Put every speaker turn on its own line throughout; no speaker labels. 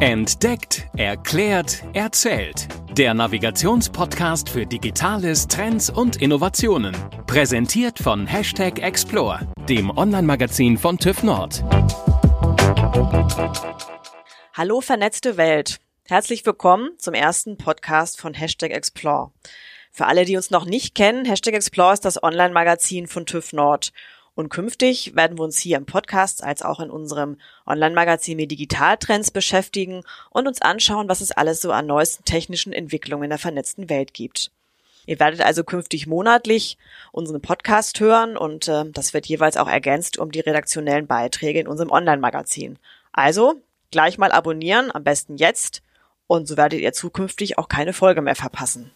Entdeckt, erklärt, erzählt. Der Navigationspodcast für Digitales, Trends und Innovationen. Präsentiert von Hashtag Explore, dem Online-Magazin von TÜV Nord.
Hallo vernetzte Welt. Herzlich willkommen zum ersten Podcast von Hashtag Explore. Für alle, die uns noch nicht kennen, Hashtag Explore ist das Online-Magazin von TÜV Nord und künftig werden wir uns hier im Podcast als auch in unserem Online-Magazin mit Digitaltrends beschäftigen und uns anschauen, was es alles so an neuesten technischen Entwicklungen in der vernetzten Welt gibt. Ihr werdet also künftig monatlich unseren Podcast hören und äh, das wird jeweils auch ergänzt um die redaktionellen Beiträge in unserem Online-Magazin. Also gleich mal abonnieren, am besten jetzt und so werdet ihr zukünftig auch keine Folge mehr verpassen.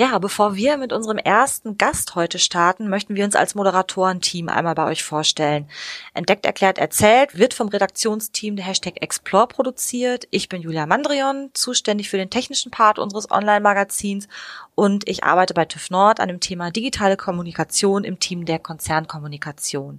Ja, bevor wir mit unserem ersten Gast heute starten, möchten wir uns als Moderatorenteam einmal bei euch vorstellen. Entdeckt, erklärt, erzählt wird vom Redaktionsteam der Hashtag Explore produziert. Ich bin Julia Mandrion, zuständig für den technischen Part unseres Online-Magazins und ich arbeite bei TÜV Nord an dem Thema digitale Kommunikation im Team der Konzernkommunikation.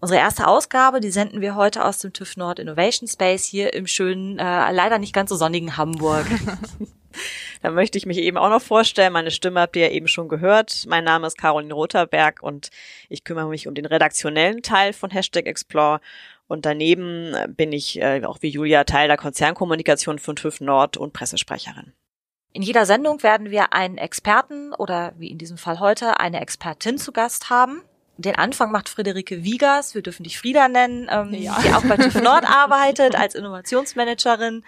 Unsere erste Ausgabe, die senden wir heute aus dem TÜV Nord Innovation Space hier im schönen, äh, leider nicht ganz so sonnigen Hamburg.
Da möchte ich mich eben auch noch vorstellen. Meine Stimme habt ihr ja eben schon gehört. Mein Name ist Caroline Rotherberg und ich kümmere mich um den redaktionellen Teil von Hashtag Explore. Und daneben bin ich äh, auch wie Julia Teil der Konzernkommunikation von TÜV Nord und Pressesprecherin.
In jeder Sendung werden wir einen Experten oder wie in diesem Fall heute eine Expertin zu Gast haben. Den Anfang macht Friederike Wiegers, wir dürfen dich Frieda nennen, ähm, ja. die auch bei TÜV Nord arbeitet als Innovationsmanagerin.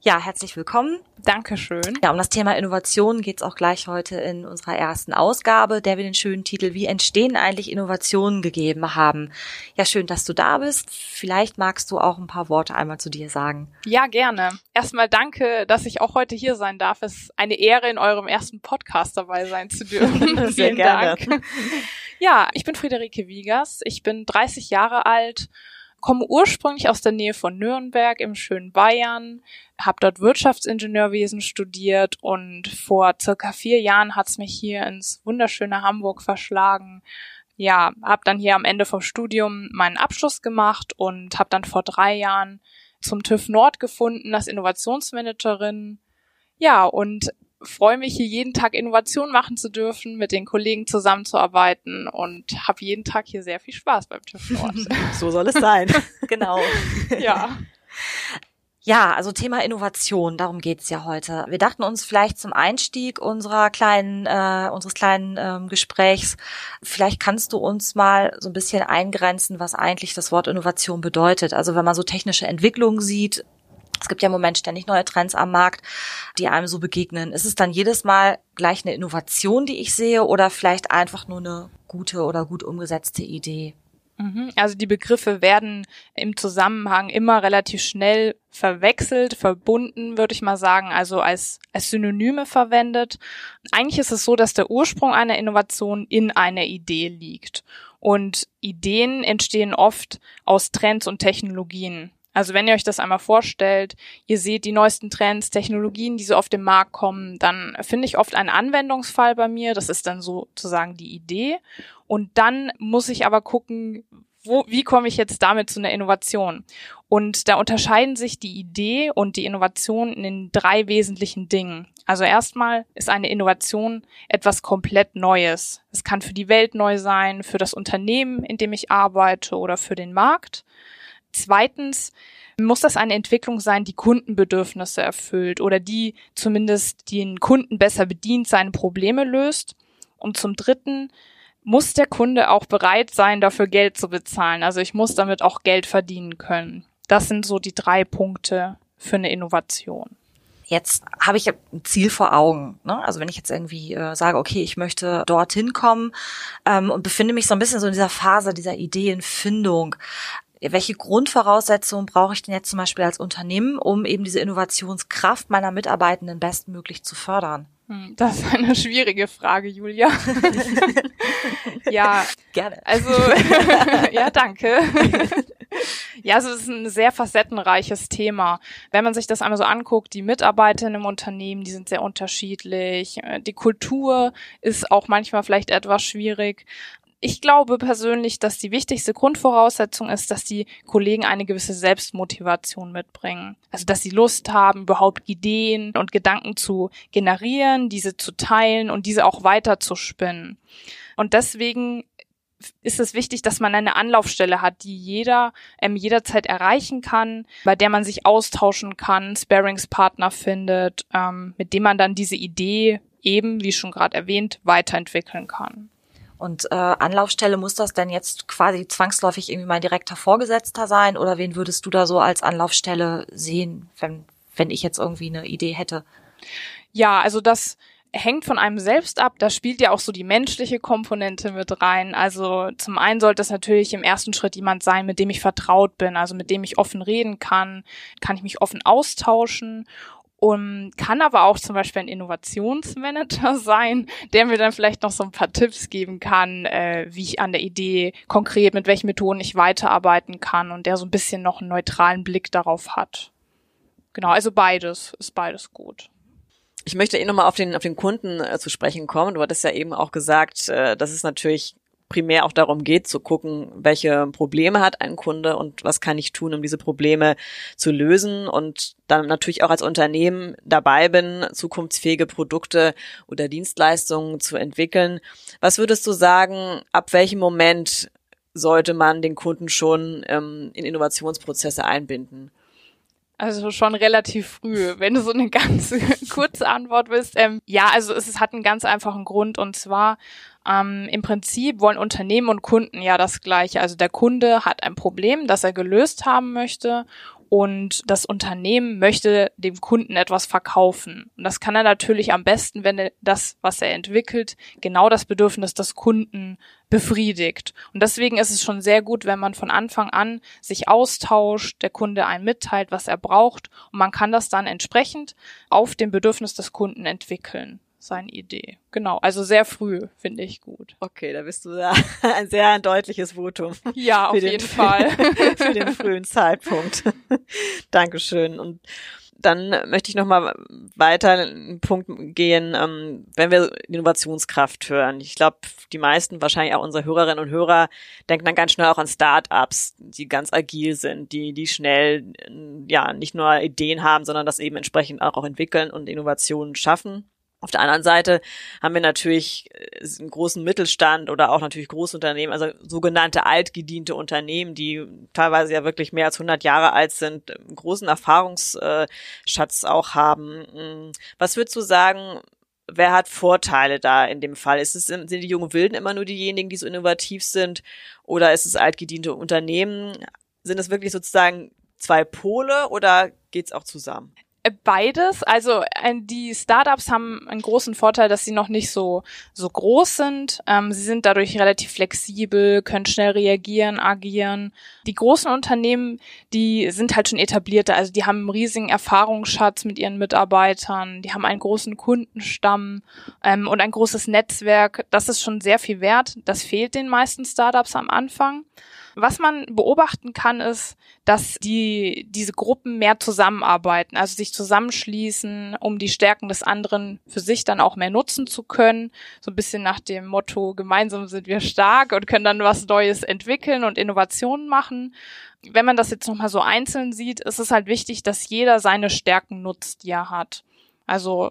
Ja, herzlich willkommen.
Dankeschön.
Ja, um das Thema Innovation geht es auch gleich heute in unserer ersten Ausgabe, der wir den schönen Titel Wie entstehen eigentlich Innovationen gegeben haben. Ja, schön, dass du da bist. Vielleicht magst du auch ein paar Worte einmal zu dir sagen.
Ja, gerne. Erstmal danke, dass ich auch heute hier sein darf. Es ist eine Ehre, in eurem ersten Podcast dabei sein zu dürfen.
Sehr gerne. Dank.
Ja, ich bin Friederike Wiegers. Ich bin 30 Jahre alt komme ursprünglich aus der Nähe von Nürnberg im schönen Bayern, habe dort Wirtschaftsingenieurwesen studiert und vor circa vier Jahren hat's mich hier ins wunderschöne Hamburg verschlagen. Ja, habe dann hier am Ende vom Studium meinen Abschluss gemacht und habe dann vor drei Jahren zum TÜV Nord gefunden als Innovationsmanagerin. Ja, und freue mich hier jeden Tag Innovation machen zu dürfen, mit den Kollegen zusammenzuarbeiten und habe jeden Tag hier sehr viel Spaß beim TÜV Nord.
so soll es sein.
genau.
ja.
Ja, also Thema Innovation, darum geht's ja heute. Wir dachten uns vielleicht zum Einstieg unserer kleinen, äh, unseres kleinen ähm, Gesprächs, vielleicht kannst du uns mal so ein bisschen eingrenzen, was eigentlich das Wort Innovation bedeutet. Also wenn man so technische Entwicklungen sieht, es gibt ja im Moment ständig neue Trends am Markt, die einem so begegnen. Ist es dann jedes Mal gleich eine Innovation, die ich sehe, oder vielleicht einfach nur eine gute oder gut umgesetzte Idee?
Mhm. Also die Begriffe werden im Zusammenhang immer relativ schnell verwechselt, verbunden, würde ich mal sagen, also als, als Synonyme verwendet. Eigentlich ist es so, dass der Ursprung einer Innovation in einer Idee liegt. Und Ideen entstehen oft aus Trends und Technologien. Also wenn ihr euch das einmal vorstellt, ihr seht die neuesten Trends, Technologien, die so auf den Markt kommen, dann finde ich oft einen Anwendungsfall bei mir. Das ist dann sozusagen die Idee. Und dann muss ich aber gucken, wo, wie komme ich jetzt damit zu einer Innovation? Und da unterscheiden sich die Idee und die Innovation in drei wesentlichen Dingen. Also erstmal ist eine Innovation etwas komplett Neues. Es kann für die Welt neu sein, für das Unternehmen, in dem ich arbeite oder für den Markt. Zweitens muss das eine Entwicklung sein, die Kundenbedürfnisse erfüllt oder die zumindest den Kunden besser bedient, seine Probleme löst. Und zum Dritten muss der Kunde auch bereit sein, dafür Geld zu bezahlen. Also ich muss damit auch Geld verdienen können. Das sind so die drei Punkte für eine Innovation.
Jetzt habe ich ein Ziel vor Augen. Ne? Also wenn ich jetzt irgendwie äh, sage, okay, ich möchte dorthin kommen ähm, und befinde mich so ein bisschen so in dieser Phase dieser Ideenfindung welche Grundvoraussetzungen brauche ich denn jetzt zum Beispiel als Unternehmen, um eben diese Innovationskraft meiner Mitarbeitenden bestmöglich zu fördern?
Hm, das ist eine schwierige Frage, Julia. ja,
gerne.
Also, ja, danke. ja, also es ist ein sehr facettenreiches Thema. Wenn man sich das einmal so anguckt, die Mitarbeiter im Unternehmen, die sind sehr unterschiedlich. Die Kultur ist auch manchmal vielleicht etwas schwierig Ich glaube persönlich, dass die wichtigste Grundvoraussetzung ist, dass die Kollegen eine gewisse Selbstmotivation mitbringen. Also, dass sie Lust haben, überhaupt Ideen und Gedanken zu generieren, diese zu teilen und diese auch weiter zu spinnen. Und deswegen ist es wichtig, dass man eine Anlaufstelle hat, die jeder ähm, jederzeit erreichen kann, bei der man sich austauschen kann, Sparingspartner findet, ähm, mit dem man dann diese Idee eben, wie schon gerade erwähnt, weiterentwickeln kann.
Und äh, Anlaufstelle muss das denn jetzt quasi zwangsläufig irgendwie mein direkter Vorgesetzter sein oder wen würdest du da so als Anlaufstelle sehen, wenn, wenn ich jetzt irgendwie eine Idee hätte?
Ja, also das hängt von einem selbst ab. Da spielt ja auch so die menschliche Komponente mit rein. Also zum einen sollte es natürlich im ersten Schritt jemand sein, mit dem ich vertraut bin, also mit dem ich offen reden kann, kann ich mich offen austauschen und kann aber auch zum Beispiel ein Innovationsmanager sein, der mir dann vielleicht noch so ein paar Tipps geben kann, äh, wie ich an der Idee konkret, mit welchen Methoden ich weiterarbeiten kann und der so ein bisschen noch einen neutralen Blick darauf hat. Genau, also beides ist beides gut.
Ich möchte eh nochmal auf den, auf den Kunden äh, zu sprechen kommen. Du hattest ja eben auch gesagt, äh, dass es natürlich primär auch darum geht, zu gucken, welche Probleme hat ein Kunde und was kann ich tun, um diese Probleme zu lösen und dann natürlich auch als Unternehmen dabei bin, zukunftsfähige Produkte oder Dienstleistungen zu entwickeln. Was würdest du sagen, ab welchem Moment sollte man den Kunden schon ähm, in Innovationsprozesse einbinden?
Also schon relativ früh, wenn du so eine ganz kurze Antwort willst. Ähm, ja, also es, es hat einen ganz einfachen Grund und zwar ähm, im Prinzip wollen Unternehmen und Kunden ja das gleiche. Also der Kunde hat ein Problem, das er gelöst haben möchte und das Unternehmen möchte dem Kunden etwas verkaufen. Und das kann er natürlich am besten, wenn das, was er entwickelt, genau das Bedürfnis des Kunden befriedigt. Und deswegen ist es schon sehr gut, wenn man von Anfang an sich austauscht, der Kunde einen mitteilt, was er braucht und man kann das dann entsprechend auf dem Bedürfnis des Kunden entwickeln seine Idee. Genau, also sehr früh finde ich gut.
Okay, da bist du ja ein sehr deutliches Votum.
Ja, auf jeden den, Fall.
für den frühen Zeitpunkt. Dankeschön. Und dann möchte ich noch mal weiter einen Punkt gehen, ähm, wenn wir Innovationskraft hören. Ich glaube, die meisten, wahrscheinlich auch unsere Hörerinnen und Hörer, denken dann ganz schnell auch an Start-ups, die ganz agil sind, die die schnell ja nicht nur Ideen haben, sondern das eben entsprechend auch entwickeln und Innovationen schaffen. Auf der anderen Seite haben wir natürlich äh, einen großen Mittelstand oder auch natürlich Großunternehmen, also sogenannte altgediente Unternehmen, die teilweise ja wirklich mehr als 100 Jahre alt sind, einen großen Erfahrungsschatz auch haben. Hm, was würdest du sagen, wer hat Vorteile da in dem Fall? Ist es, sind die jungen Wilden immer nur diejenigen, die so innovativ sind oder ist es altgediente Unternehmen? Sind es wirklich sozusagen zwei Pole oder geht's auch zusammen?
Beides. Also die Startups haben einen großen Vorteil, dass sie noch nicht so so groß sind. Ähm, sie sind dadurch relativ flexibel, können schnell reagieren, agieren. Die großen Unternehmen, die sind halt schon etablierte. Also die haben einen riesigen Erfahrungsschatz mit ihren Mitarbeitern. Die haben einen großen Kundenstamm ähm, und ein großes Netzwerk. Das ist schon sehr viel wert. Das fehlt den meisten Startups am Anfang. Was man beobachten kann, ist, dass die, diese Gruppen mehr zusammenarbeiten, also sich zusammenschließen, um die Stärken des anderen für sich dann auch mehr nutzen zu können. So ein bisschen nach dem Motto, gemeinsam sind wir stark und können dann was Neues entwickeln und Innovationen machen. Wenn man das jetzt nochmal so einzeln sieht, ist es halt wichtig, dass jeder seine Stärken nutzt, die er hat. Also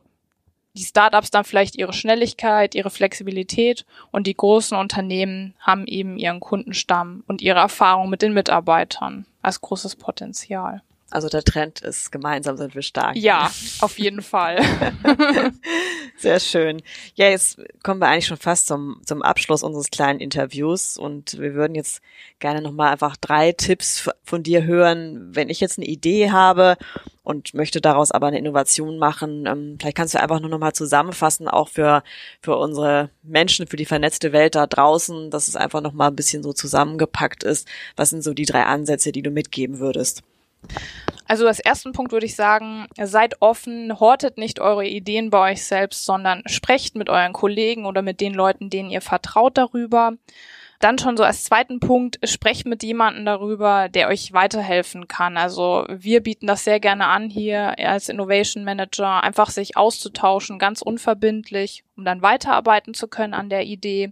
die Startups dann vielleicht ihre Schnelligkeit, ihre Flexibilität und die großen Unternehmen haben eben ihren Kundenstamm und ihre Erfahrung mit den Mitarbeitern als großes Potenzial.
Also der Trend ist, gemeinsam sind wir stark.
Ja, auf jeden Fall.
Sehr schön. Ja, jetzt kommen wir eigentlich schon fast zum, zum Abschluss unseres kleinen Interviews und wir würden jetzt gerne nochmal einfach drei Tipps von dir hören, wenn ich jetzt eine Idee habe und möchte daraus aber eine Innovation machen. Ähm, vielleicht kannst du einfach nur nochmal zusammenfassen, auch für, für unsere Menschen, für die vernetzte Welt da draußen, dass es einfach nochmal ein bisschen so zusammengepackt ist. Was sind so die drei Ansätze, die du mitgeben würdest?
Also als ersten Punkt würde ich sagen, seid offen, hortet nicht eure Ideen bei euch selbst, sondern sprecht mit euren Kollegen oder mit den Leuten, denen ihr vertraut darüber. Dann schon so als zweiten Punkt, sprecht mit jemandem darüber, der euch weiterhelfen kann. Also wir bieten das sehr gerne an hier als Innovation Manager, einfach sich auszutauschen, ganz unverbindlich, um dann weiterarbeiten zu können an der Idee.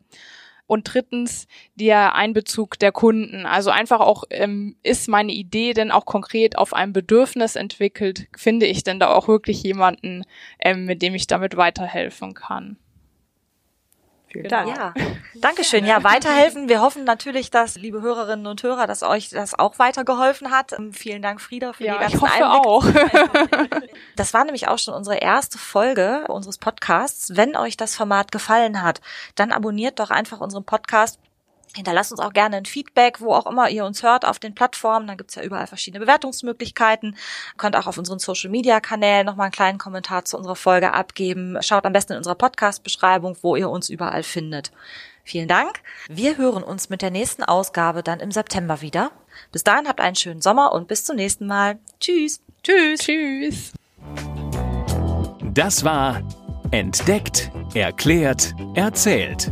und drittens der Einbezug der Kunden. Also einfach auch, ähm, ist meine Idee denn auch konkret auf ein Bedürfnis entwickelt? Finde ich denn da auch wirklich jemanden, ähm, mit dem ich damit weiterhelfen kann?
Vielen Dank. Ja, Dankeschön. Ja, weiterhelfen. Wir hoffen natürlich, dass, liebe Hörerinnen und Hörer, dass euch das auch weitergeholfen hat. Ähm, vielen Dank, Frieda, für
ja,
die ganzen
ich hoffe
Einblicke.
auch.
Das war nämlich auch schon unsere erste Folge unseres Podcasts. Wenn euch das Format gefallen hat, dann abonniert doch einfach unseren Podcast Hinterlasst uns auch gerne ein Feedback, wo auch immer ihr uns hört, auf den Plattformen. Da gibt's ja überall verschiedene Bewertungsmöglichkeiten. Könnt auch auf unseren Social-Media-Kanälen nochmal einen kleinen Kommentar zu unserer Folge abgeben. Schaut am besten in unserer Podcast-Beschreibung, wo ihr uns überall findet. Vielen Dank. Wir hören uns mit der nächsten Ausgabe dann im September wieder. Bis dahin habt einen schönen Sommer und bis zum nächsten Mal. Tschüss.
Tschüss. Tschüss.
Das war Entdeckt, Erklärt, Erzählt